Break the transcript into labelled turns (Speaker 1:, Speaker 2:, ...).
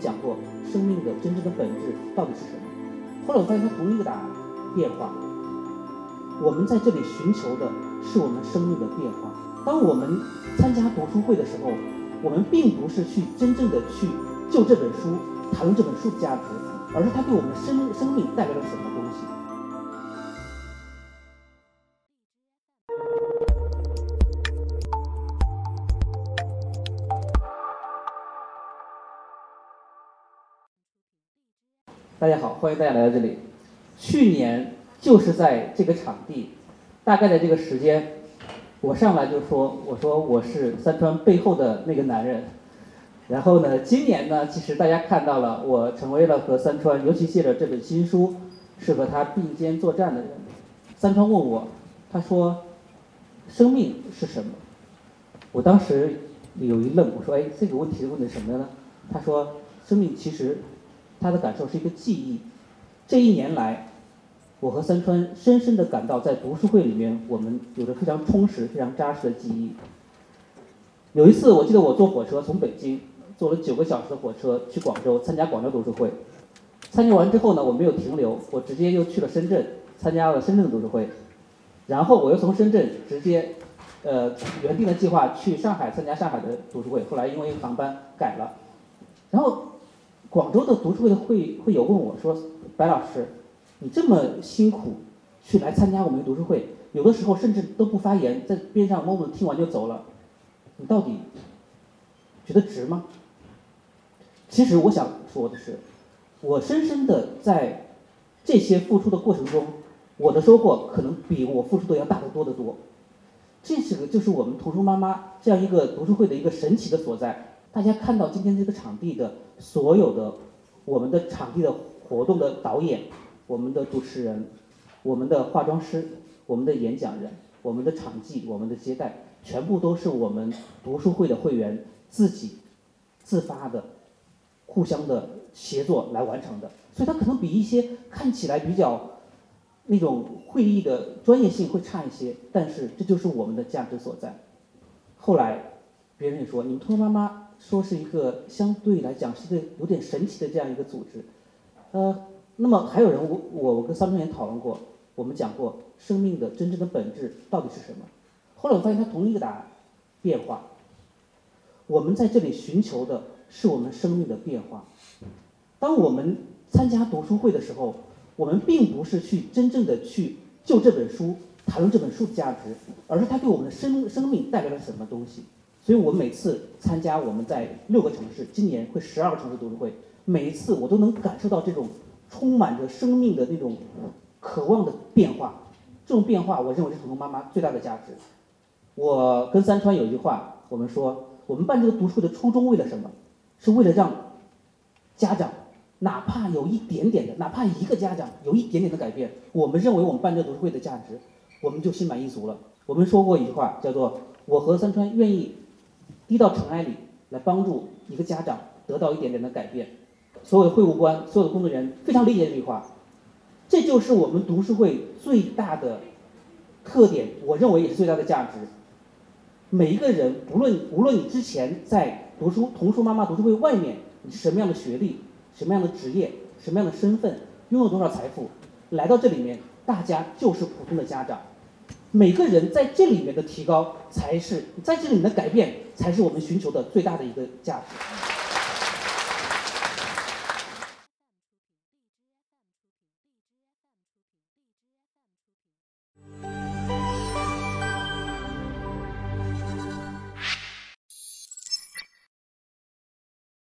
Speaker 1: 讲过生命的真正的本质到底是什么。后来我发现它同一个答案，变化。我们在这里寻求的是我们生命的变化。当我们参加读书会的时候，我们并不是去真正的去就这本书谈论这本书的价值，而是它对我们生生命带来了什么大家好，欢迎大家来到这里。去年就是在这个场地，大概的这个时间，我上来就说，我说我是三川背后的那个男人。然后呢，今年呢，其实大家看到了，我成为了和三川，尤其借着这本新书，是和他并肩作战的人。三川问我，他说，生命是什么？我当时有一愣，我说，哎，这个问题问的什么呢？他说，生命其实。他的感受是一个记忆。这一年来，我和三川深深的感到，在读书会里面，我们有着非常充实、非常扎实的记忆。有一次，我记得我坐火车从北京坐了九个小时的火车去广州参加广州读书会。参加完之后呢，我没有停留，我直接又去了深圳参加了深圳读书会。然后我又从深圳直接，呃，原定的计划去上海参加上海的读书会。后来因为航班改了，然后。广州的读书会的会会友问我说：“白老师，你这么辛苦去来参加我们的读书会，有的时候甚至都不发言，在边上默默听完就走了，你到底觉得值吗？”其实我想说的是，我深深的在这些付出的过程中，我的收获可能比我付出的要大得多得多。这是个就是我们图书妈妈这样一个读书会的一个神奇的所在。大家看到今天这个场地的所有的我们的场地的活动的导演、我们的主持人、我们的化妆师、我们的演讲人、我们的场记、我们的接待，全部都是我们读书会的会员自己自发的、互相的协作来完成的。所以它可能比一些看起来比较那种会议的专业性会差一些，但是这就是我们的价值所在。后来别人也说，你们托妈妈。说是一个相对来讲是一个有点神奇的这样一个组织，呃，那么还有人我我我跟三川也讨论过，我们讲过生命的真正的本质到底是什么？后来我发现它同一个答案，变化。我们在这里寻求的是我们生命的变化。当我们参加读书会的时候，我们并不是去真正的去就这本书谈论这本书的价值，而是它对我们的生生命带来了什么东西。所以我每次参加我们在六个城市，今年会十二个城市读书会，每一次我都能感受到这种充满着生命的那种渴望的变化。这种变化，我认为是图图妈妈最大的价值。我跟三川有一句话，我们说我们办这个读书会的初衷为了什么？是为了让家长哪怕有一点点的，哪怕一个家长有一点点的改变，我们认为我们办这个读书会的价值，我们就心满意足了。我们说过一句话，叫做我和三川愿意。低到尘埃里来帮助一个家长得到一点点的改变，所有的会务官、所有的工作人员非常理解这句话，这就是我们读书会最大的特点，我认为也是最大的价值。每一个人，不论无论你之前在读书童书妈妈读书会外面，你什么样的学历、什么样的职业、什么样的身份，拥有多少财富，来到这里面，大家就是普通的家长。每个人在这里面的提高，才是在这里面的改变，才是我们寻求的最大的一个价值。